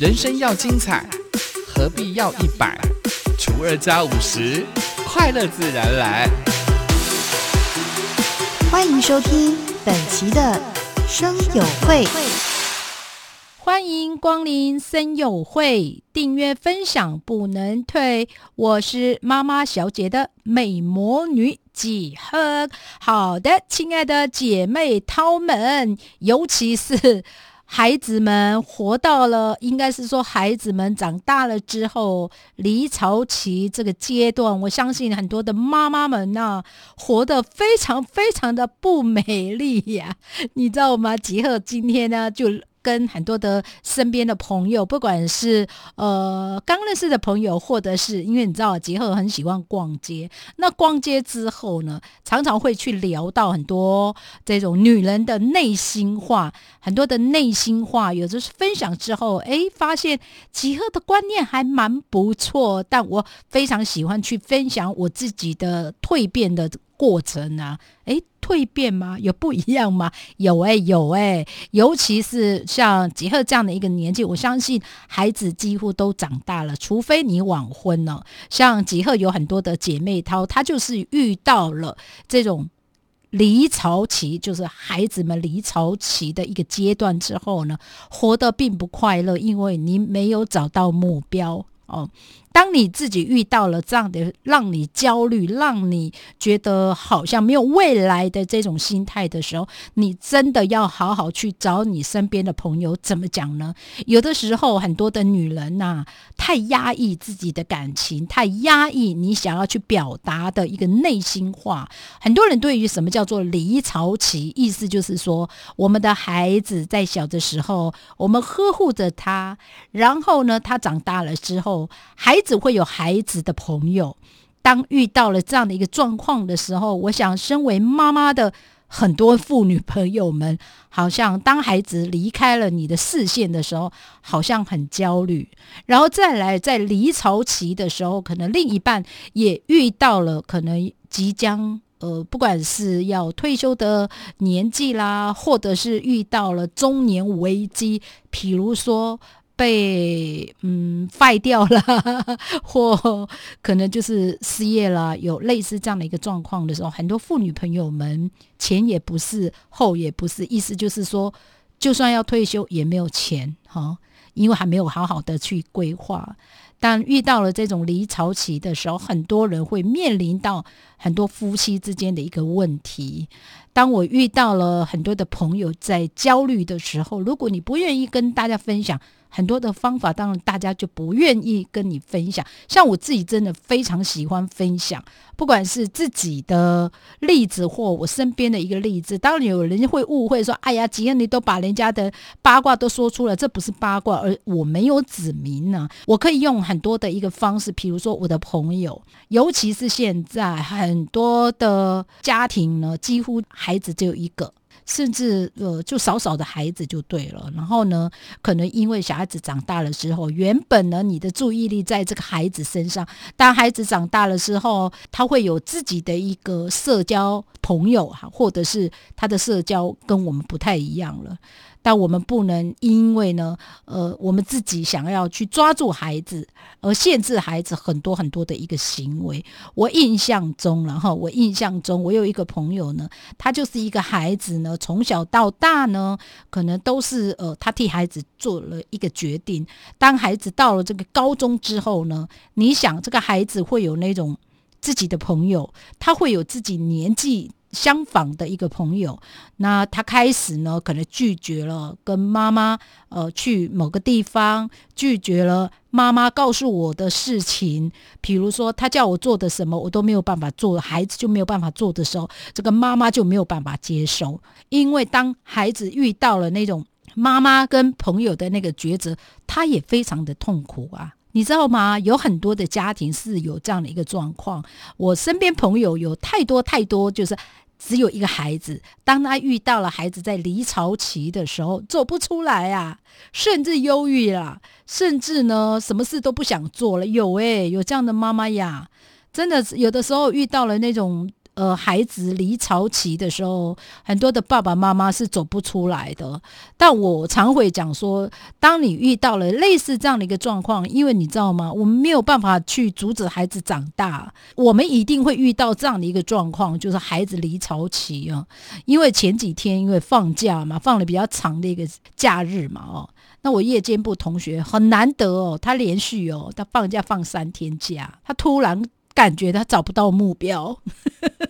人生要精彩，何必要一百除二加五十？快乐自然来。欢迎收听本期的生友会。欢迎光临森友会，订阅分享不能退。我是妈妈小姐的美魔女几何。好的，亲爱的姐妹涛们，尤其是孩子们活到了，应该是说孩子们长大了之后，离巢期这个阶段，我相信很多的妈妈们呢，活得非常非常的不美丽呀。你知道吗？吉赫今天呢就。跟很多的身边的朋友，不管是呃刚认识的朋友，或者是因为你知道杰赫很喜欢逛街，那逛街之后呢，常常会去聊到很多这种女人的内心话，很多的内心话，有的是分享之后，哎，发现杰赫的观念还蛮不错，但我非常喜欢去分享我自己的蜕变的。过程啊，诶，蜕变吗？有不一样吗？有诶，有诶。尤其是像杰赫这样的一个年纪，我相信孩子几乎都长大了，除非你晚婚了。像杰赫有很多的姐妹淘，她就是遇到了这种离巢期，就是孩子们离巢期的一个阶段之后呢，活得并不快乐，因为你没有找到目标哦。当你自己遇到了这样的让你焦虑、让你觉得好像没有未来的这种心态的时候，你真的要好好去找你身边的朋友。怎么讲呢？有的时候，很多的女人呐，太压抑自己的感情，太压抑你想要去表达的一个内心话。很多人对于什么叫做离巢期，意思就是说，我们的孩子在小的时候，我们呵护着他，然后呢，他长大了之后，还子会有孩子的朋友，当遇到了这样的一个状况的时候，我想，身为妈妈的很多妇女朋友们，好像当孩子离开了你的视线的时候，好像很焦虑。然后再来，在离巢期的时候，可能另一半也遇到了可能即将呃，不管是要退休的年纪啦，或者是遇到了中年危机，譬如说。被嗯废掉了，或可能就是失业了，有类似这样的一个状况的时候，很多妇女朋友们前也不是，后也不是，意思就是说，就算要退休也没有钱哈，因为还没有好好的去规划。但遇到了这种离巢期的时候，很多人会面临到很多夫妻之间的一个问题。当我遇到了很多的朋友在焦虑的时候，如果你不愿意跟大家分享。很多的方法，当然大家就不愿意跟你分享。像我自己真的非常喜欢分享，不管是自己的例子或我身边的一个例子。当然有人会误会说：“哎呀，吉恩，你都把人家的八卦都说出了，这不是八卦，而我没有指名呢。”我可以用很多的一个方式，比如说我的朋友，尤其是现在很多的家庭呢，几乎孩子只有一个。甚至呃，就少少的孩子就对了。然后呢，可能因为小孩子长大了之后，原本呢，你的注意力在这个孩子身上。当孩子长大了之后，他会有自己的一个社交朋友哈，或者是他的社交跟我们不太一样了。但我们不能因为呢，呃，我们自己想要去抓住孩子，而限制孩子很多很多的一个行为。我印象中，然后我印象中，我有一个朋友呢，他就是一个孩子呢，从小到大呢，可能都是呃，他替孩子做了一个决定。当孩子到了这个高中之后呢，你想这个孩子会有那种自己的朋友，他会有自己年纪。相仿的一个朋友，那他开始呢，可能拒绝了跟妈妈呃去某个地方，拒绝了妈妈告诉我的事情，比如说他叫我做的什么，我都没有办法做，孩子就没有办法做的时候，这个妈妈就没有办法接受，因为当孩子遇到了那种妈妈跟朋友的那个抉择，他也非常的痛苦啊。你知道吗？有很多的家庭是有这样的一个状况。我身边朋友有太多太多，就是只有一个孩子。当他遇到了孩子在离巢期的时候，走不出来啊，甚至忧郁了，甚至呢，什么事都不想做了。有诶，有这样的妈妈呀，真的有的时候遇到了那种呃，孩子离巢期的时候，很多的爸爸妈妈是走不出来的。但我常会讲说，当你遇到了类似这样的一个状况，因为你知道吗？我们没有办法去阻止孩子长大，我们一定会遇到这样的一个状况，就是孩子离巢期啊。因为前几天因为放假嘛，放了比较长的一个假日嘛，哦，那我夜间部同学很难得哦，他连续哦，他放假放三天假，他突然。感觉他找不到目标，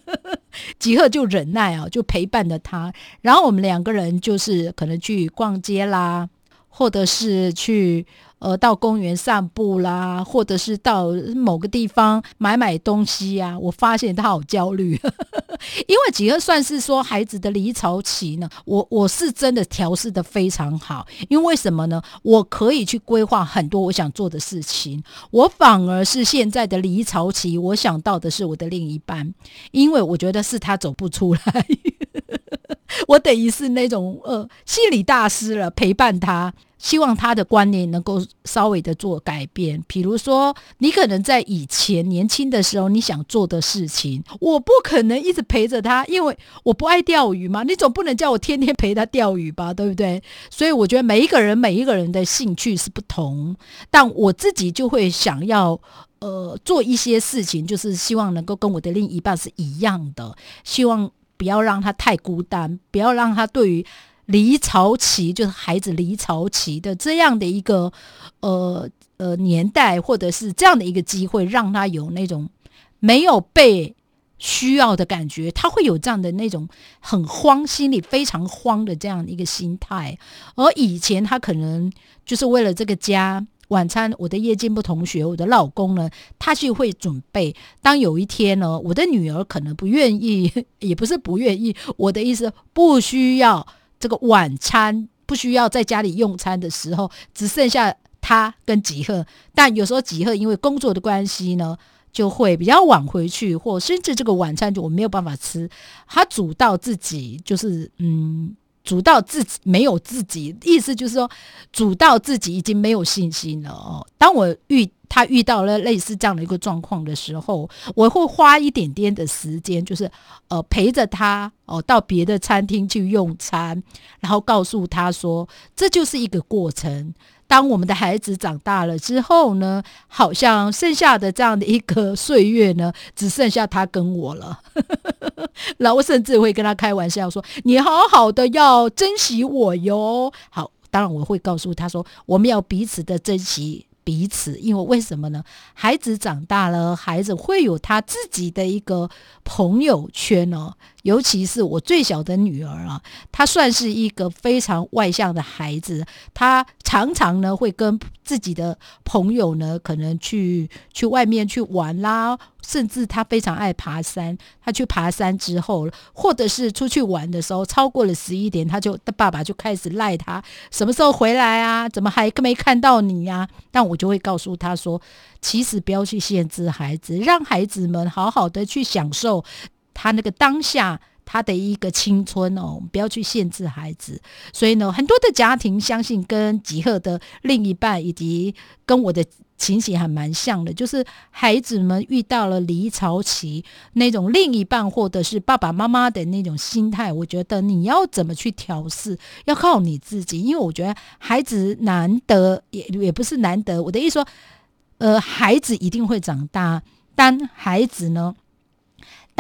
吉赫就忍耐啊，就陪伴着他。然后我们两个人就是可能去逛街啦，或者是去。呃，到公园散步啦，或者是到某个地方买买东西呀。我发现他好焦虑，因为几个算是说孩子的离巢期呢。我我是真的调试的非常好，因为什么呢？我可以去规划很多我想做的事情。我反而是现在的离巢期，我想到的是我的另一半，因为我觉得是他走不出来。我等于是那种呃心理大师了，陪伴他。希望他的观念能够稍微的做改变，比如说，你可能在以前年轻的时候，你想做的事情，我不可能一直陪着他，因为我不爱钓鱼嘛。你总不能叫我天天陪他钓鱼吧，对不对？所以我觉得每一个人每一个人的兴趣是不同，但我自己就会想要呃做一些事情，就是希望能够跟我的另一半是一样的，希望不要让他太孤单，不要让他对于。离巢期就是孩子离巢期的这样的一个呃呃年代，或者是这样的一个机会，让他有那种没有被需要的感觉，他会有这样的那种很慌，心里非常慌的这样的一个心态。而以前他可能就是为了这个家晚餐，我的夜间部同学，我的老公呢，他就会准备。当有一天呢，我的女儿可能不愿意，也不是不愿意，我的意思不需要。这个晚餐不需要在家里用餐的时候，只剩下他跟吉赫。但有时候吉赫因为工作的关系呢，就会比较晚回去，或甚至这个晚餐就我没有办法吃。他煮到自己就是嗯，煮到自己没有自己，意思就是说煮到自己已经没有信心了哦。当我遇。他遇到了类似这样的一个状况的时候，我会花一点点的时间，就是呃陪着他哦到别的餐厅去用餐，然后告诉他说，这就是一个过程。当我们的孩子长大了之后呢，好像剩下的这样的一个岁月呢，只剩下他跟我了。然后甚至会跟他开玩笑说：“你好好的要珍惜我哟。”好，当然我会告诉他说，我们要彼此的珍惜。彼此，因为为什么呢？孩子长大了，孩子会有他自己的一个朋友圈哦。尤其是我最小的女儿啊，她算是一个非常外向的孩子，她常常呢会跟自己的朋友呢，可能去去外面去玩啦。甚至他非常爱爬山，他去爬山之后，或者是出去玩的时候，超过了十一点，他就他爸爸就开始赖他，什么时候回来啊？怎么还没看到你呀？但我就会告诉他说，其实不要去限制孩子，让孩子们好好的去享受他那个当下。他的一个青春哦，不要去限制孩子。所以呢，很多的家庭相信跟吉赫的另一半以及跟我的情形还蛮像的，就是孩子们遇到了离巢期那种另一半或者是爸爸妈妈的那种心态，我觉得你要怎么去调试，要靠你自己。因为我觉得孩子难得也也不是难得，我的意思说，呃，孩子一定会长大，但孩子呢？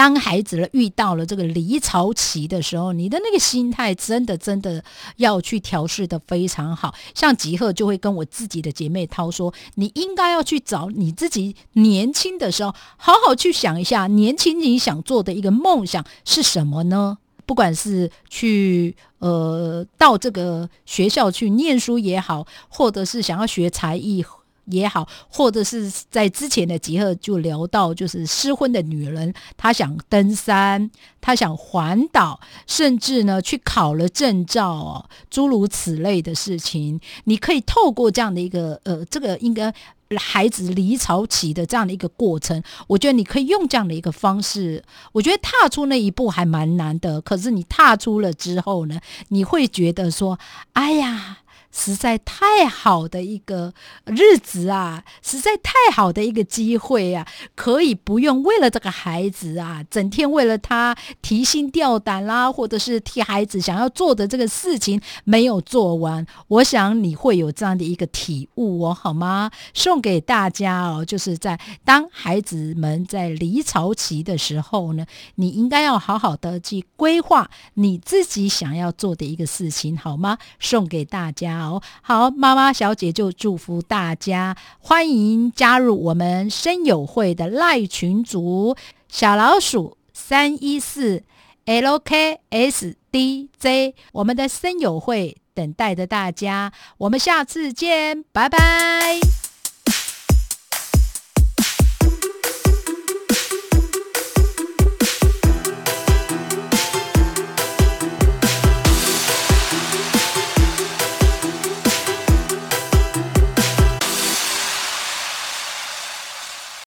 当孩子了遇到了这个离巢期的时候，你的那个心态真的真的要去调试的非常好。像吉赫就会跟我自己的姐妹涛说：“你应该要去找你自己年轻的时候，好好去想一下，年轻你想做的一个梦想是什么呢？不管是去呃到这个学校去念书也好，或者是想要学才艺。”也好，或者是在之前的集合就聊到，就是失婚的女人，她想登山，她想环岛，甚至呢去考了证照，诸如此类的事情。你可以透过这样的一个呃，这个应该孩子离巢期的这样的一个过程，我觉得你可以用这样的一个方式。我觉得踏出那一步还蛮难的，可是你踏出了之后呢，你会觉得说，哎呀。实在太好的一个日子啊，实在太好的一个机会啊，可以不用为了这个孩子啊，整天为了他提心吊胆啦，或者是替孩子想要做的这个事情没有做完。我想你会有这样的一个体悟哦，好吗？送给大家哦，就是在当孩子们在离巢期的时候呢，你应该要好好的去规划你自己想要做的一个事情，好吗？送给大家。好好，妈妈小姐就祝福大家，欢迎加入我们声友会的赖群组，小老鼠三一四 LKSDJ，我们的声友会等待着大家，我们下次见，拜拜。